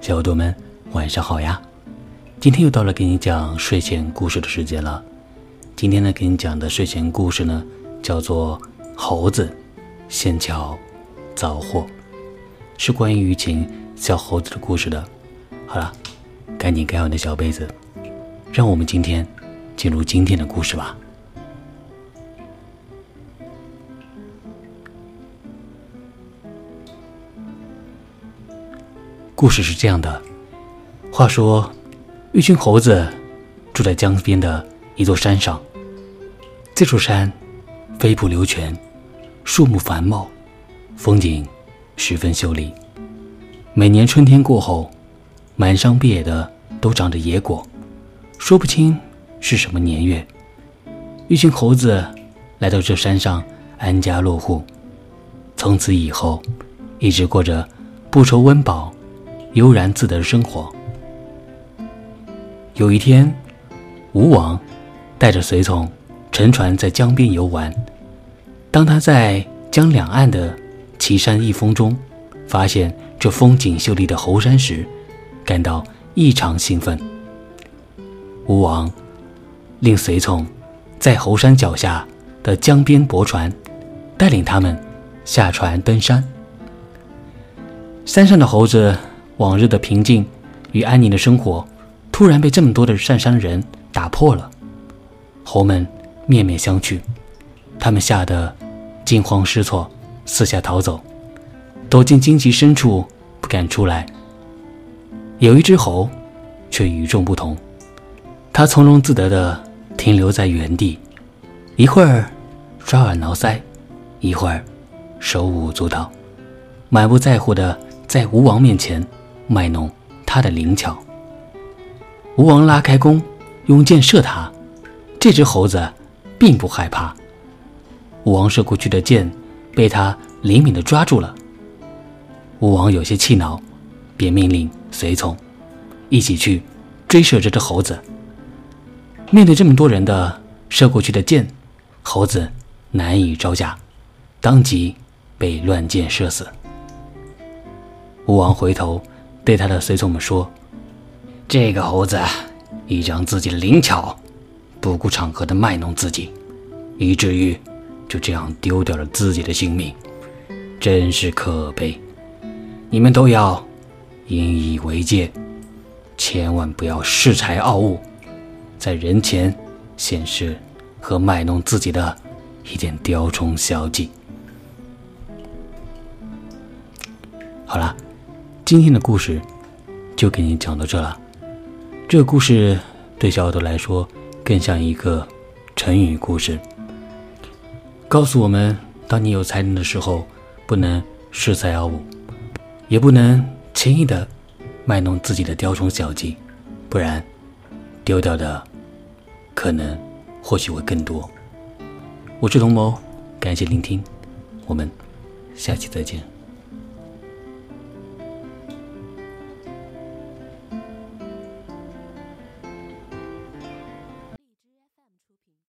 小耳朵们，晚上好呀！今天又到了给你讲睡前故事的时间了。今天呢，给你讲的睡前故事呢，叫做《猴子仙桥造祸》，是关于一群小猴子的故事的。好了，赶紧盖好你的小被子，让我们今天进入今天的故事吧。故事是这样的：话说，一群猴子住在江边的一座山上。这座山飞瀑流泉，树木繁茂，风景十分秀丽。每年春天过后，满山遍野的都长着野果，说不清是什么年月。一群猴子来到这山上安家落户，从此以后，一直过着不愁温饱。悠然自得的生活。有一天，吴王带着随从乘船在江边游玩。当他在江两岸的奇山异峰中发现这风景秀丽的猴山时，感到异常兴奋。吴王令随从在猴山脚下的江边泊船，带领他们下船登山。山上的猴子。往日的平静与安宁的生活，突然被这么多的上山人打破了。猴们面面相觑，他们吓得惊慌失措，四下逃走，躲进荆棘深处不敢出来。有一只猴却与众不同，它从容自得地停留在原地，一会儿抓耳挠腮，一会儿手舞足蹈，满不在乎地在吴王面前。卖弄他的灵巧。吴王拉开弓，用箭射他，这只猴子并不害怕。吴王射过去的箭被他灵敏的抓住了。吴王有些气恼，便命令随从一起去追射这只猴子。面对这么多人的射过去的箭，猴子难以招架，当即被乱箭射死。吴王回头。对他的随从们说：“这个猴子依仗自己灵巧，不顾场合的卖弄自己，以至于就这样丢掉了自己的性命，真是可悲。你们都要引以为戒，千万不要恃才傲物，在人前显示和卖弄自己的一点雕虫小技。”好了。今天的故事就给你讲到这了。这个故事对小耳朵来说更像一个成语故事，告诉我们：当你有才能的时候，不能恃才傲物，也不能轻易的卖弄自己的雕虫小技，不然丢掉的可能或许会更多。我是童谋，感谢聆听，我们下期再见。